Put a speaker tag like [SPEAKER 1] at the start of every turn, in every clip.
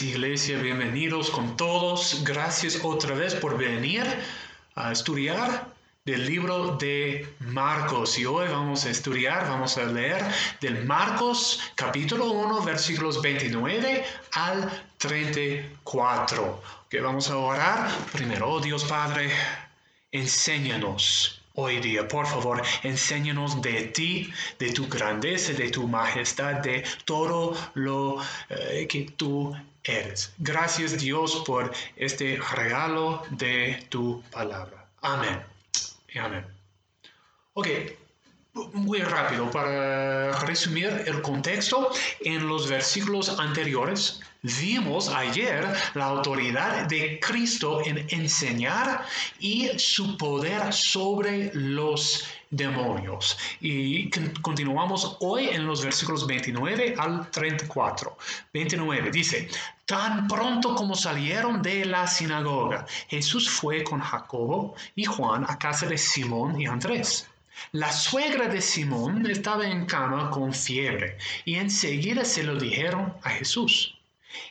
[SPEAKER 1] iglesia. Bienvenidos con todos. Gracias otra vez por venir a estudiar del libro de Marcos. Y hoy vamos a estudiar, vamos a leer del Marcos capítulo 1, versículos 29 al 34. Que vamos a orar. Primero, oh Dios Padre, enséñanos hoy día. Por favor, enséñanos de ti, de tu grandeza, de tu majestad, de todo lo eh, que tú eres. Gracias Dios por este regalo de tu palabra. Amén. Amén. Ok, muy rápido para resumir el contexto en los versículos anteriores Vimos ayer la autoridad de Cristo en enseñar y su poder sobre los demonios. Y continuamos hoy en los versículos 29 al 34. 29 dice, tan pronto como salieron de la sinagoga, Jesús fue con Jacobo y Juan a casa de Simón y Andrés. La suegra de Simón estaba en cama con fiebre y enseguida se lo dijeron a Jesús.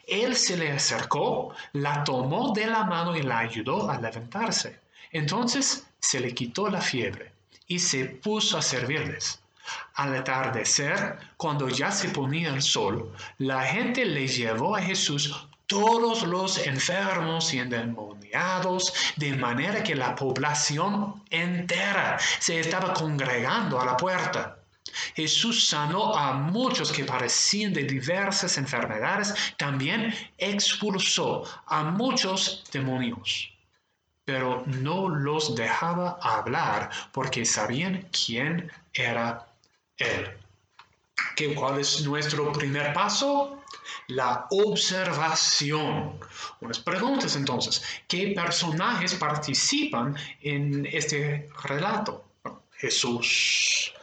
[SPEAKER 1] Él se le acercó, la tomó de la mano y la ayudó a levantarse. Entonces se le quitó la fiebre y se puso a servirles. Al atardecer, cuando ya se ponía el sol, la gente le llevó a Jesús todos los enfermos y endemoniados, de manera que la población entera se estaba congregando a la puerta. Jesús sanó a muchos que parecían de diversas enfermedades, también expulsó a muchos demonios, pero no los dejaba hablar porque sabían quién era Él. ¿Qué, ¿Cuál es nuestro primer paso? La observación. Unas preguntas entonces. ¿Qué personajes participan en este relato? Jesús,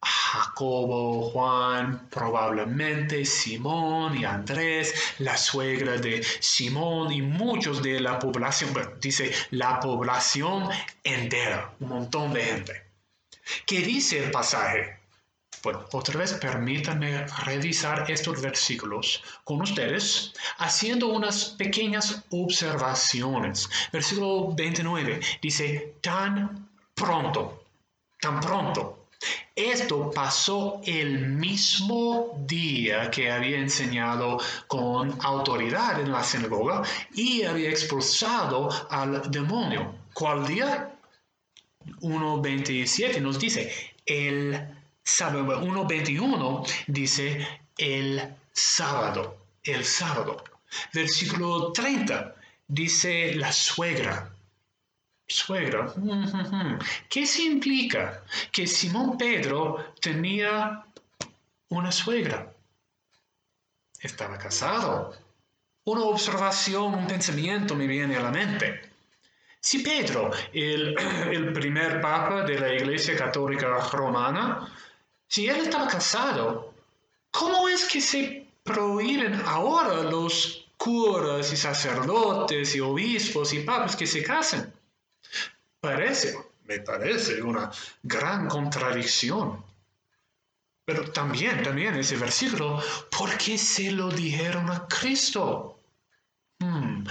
[SPEAKER 1] Jacobo, Juan, probablemente Simón y Andrés, la suegra de Simón y muchos de la población, dice la población entera, un montón de gente. ¿Qué dice el pasaje? Bueno, otra vez permítanme revisar estos versículos con ustedes haciendo unas pequeñas observaciones. Versículo 29 dice, tan pronto, tan pronto esto pasó el mismo día que había enseñado con autoridad en la sinagoga y había expulsado al demonio. ¿Cuál día? 1.27 nos dice, el sábado. 1.21 dice, el sábado, el sábado. Versículo 30 dice la suegra suegra. ¿Qué significa? Que Simón Pedro tenía una suegra. Estaba casado. Una observación, un pensamiento me viene a la mente. Si Pedro, el, el primer papa de la Iglesia Católica Romana, si él estaba casado, ¿cómo es que se prohíben ahora los curas y sacerdotes y obispos y papas que se casen? Parece, me parece una gran contradicción. Pero también, también ese versículo, ¿por qué se lo dijeron a Cristo? Hmm,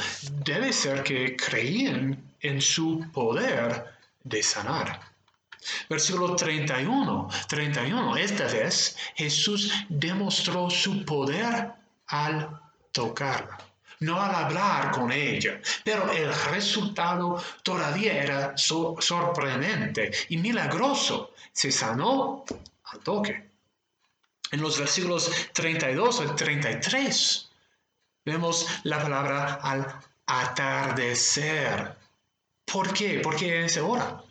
[SPEAKER 1] debe ser que creían en su poder de sanar. Versículo 31, 31, esta vez Jesús demostró su poder al tocarla no al hablar con ella, pero el resultado todavía era sorprendente y milagroso. Se sanó al toque. En los versículos 32 al 33 vemos la palabra al atardecer. ¿Por qué? Porque esa hora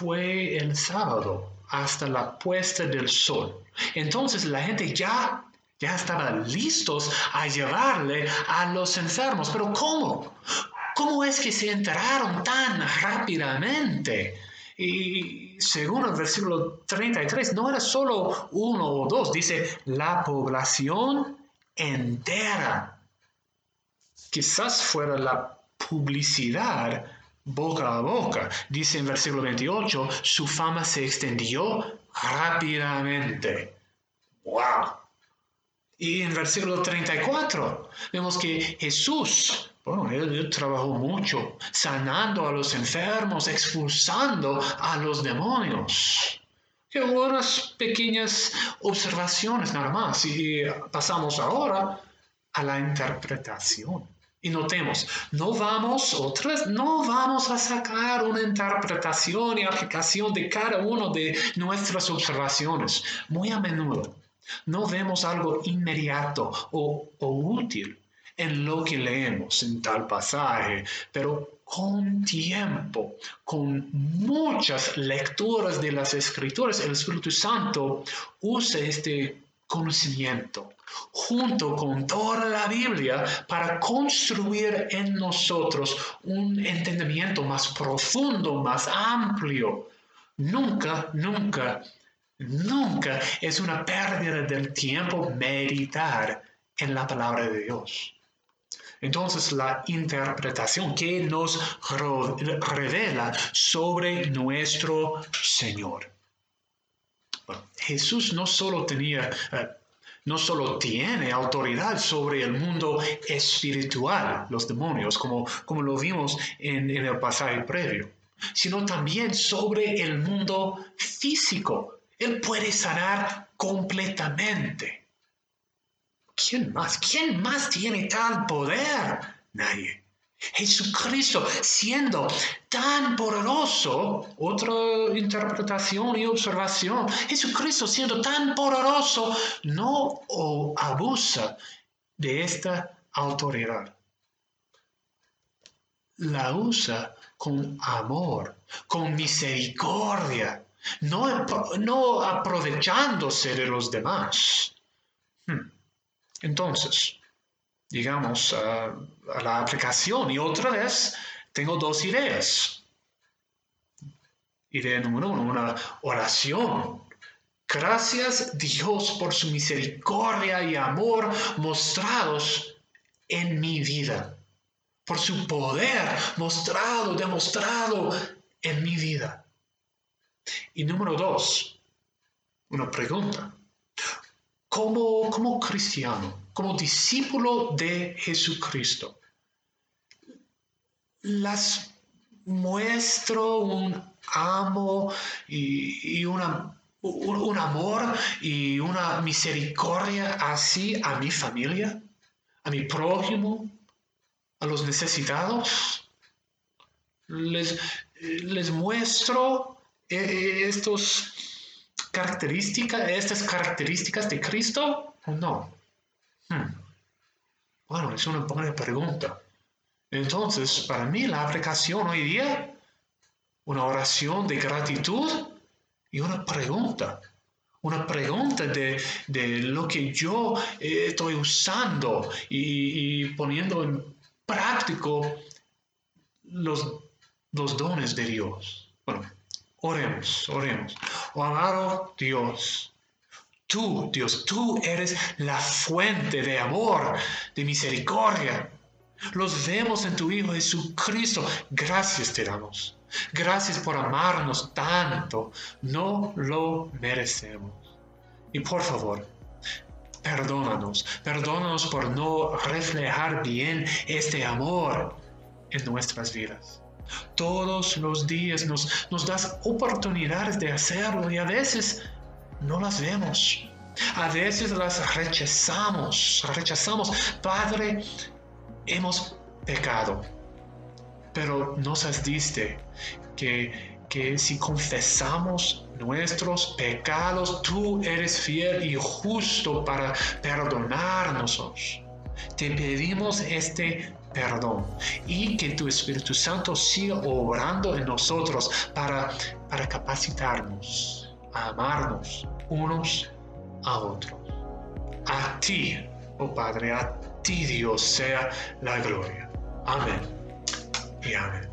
[SPEAKER 1] fue el sábado hasta la puesta del sol. Entonces la gente ya ya listos a llevarle a los enfermos. Pero ¿cómo? ¿Cómo es que se enteraron tan rápidamente? Y según el versículo 33, no era solo uno o dos, dice la población entera. Quizás fuera la publicidad boca a boca. Dice en versículo 28, su fama se extendió rápidamente. ¡Wow! Y en versículo 34 vemos que Jesús, bueno, él, trabajó mucho sanando a los enfermos, expulsando a los demonios. Que unas pequeñas observaciones nada más. Y pasamos ahora a la interpretación. Y notemos, no vamos, otras, no vamos a sacar una interpretación y aplicación de cada una de nuestras observaciones. Muy a menudo no vemos algo inmediato o, útil en lo que leemos en tal pasaje, pero con tiempo, con muchas lecturas de las escrituras, el Espíritu Santo usa este conocimiento junto con toda la Biblia para construir en nosotros un entendimiento más profundo, más amplio. Nunca, nunca Nunca es una pérdida del tiempo meditar en la palabra de Dios. Entonces la interpretación que nos revela sobre nuestro Señor. Jesús no solo tenía, eh, no solo tiene autoridad sobre el mundo espiritual, los demonios, como, como lo vimos en el pasaje previo, sino también sobre el mundo físico, él puede sanar completamente. ¿Quién más? ¿Quién más tiene tal poder? Nadie. Jesucristo siendo tan poderoso, otra interpretación y observación, Jesucristo siendo tan poderoso, no abusa de esta autoridad. La usa con amor, con misericordia, no, aprovechándose de los demás. Hmm. Entonces, digamos a la aplicación y otra vez tengo dos ideas. Idea número uno, una oración. Gracias Dios por su misericordia y amor mostrados en mi vida, por su poder mostrado, demostrado en mi vida. Y número dos, una pregunta. Como, como cristiano, como discípulo de Jesucristo, las muestro un amo y, una, un, amor y una misericordia así a mi familia, a mi prójimo, a los necesitados. Les, les muestro eh, estos características, estas características de Cristo no? Hmm. Bueno, es una buena pregunta. Entonces, para mí la aplicación hoy día, una oración de gratitud y una pregunta. Una pregunta de, lo que yo eh, estoy usando y, poniendo en práctico los, los dones de Dios. Bueno, Oremos, oremos. Oh amado Dios, tú, Dios, tú eres la fuente de amor, de misericordia. Los vemos en tu Hijo Jesucristo. Gracias te damos. Gracias por amarnos tanto. No lo merecemos. Y por favor, perdónanos. Perdónanos por no reflejar bien este amor en nuestras vidas. Todos los días nos, nos das oportunidades de hacerlo y a veces no las vemos. A veces las rechazamos, rechazamos. Padre, hemos pecado, pero nos has diste que, que si confesamos nuestros pecados, tú eres fiel y justo para perdonarnos. Te pedimos este perdón y que tu Espíritu Santo siga obrando en nosotros para, para capacitarnos amarnos unos a otros. A ti, oh Padre, a ti Dios sea la gloria. Amén y amén.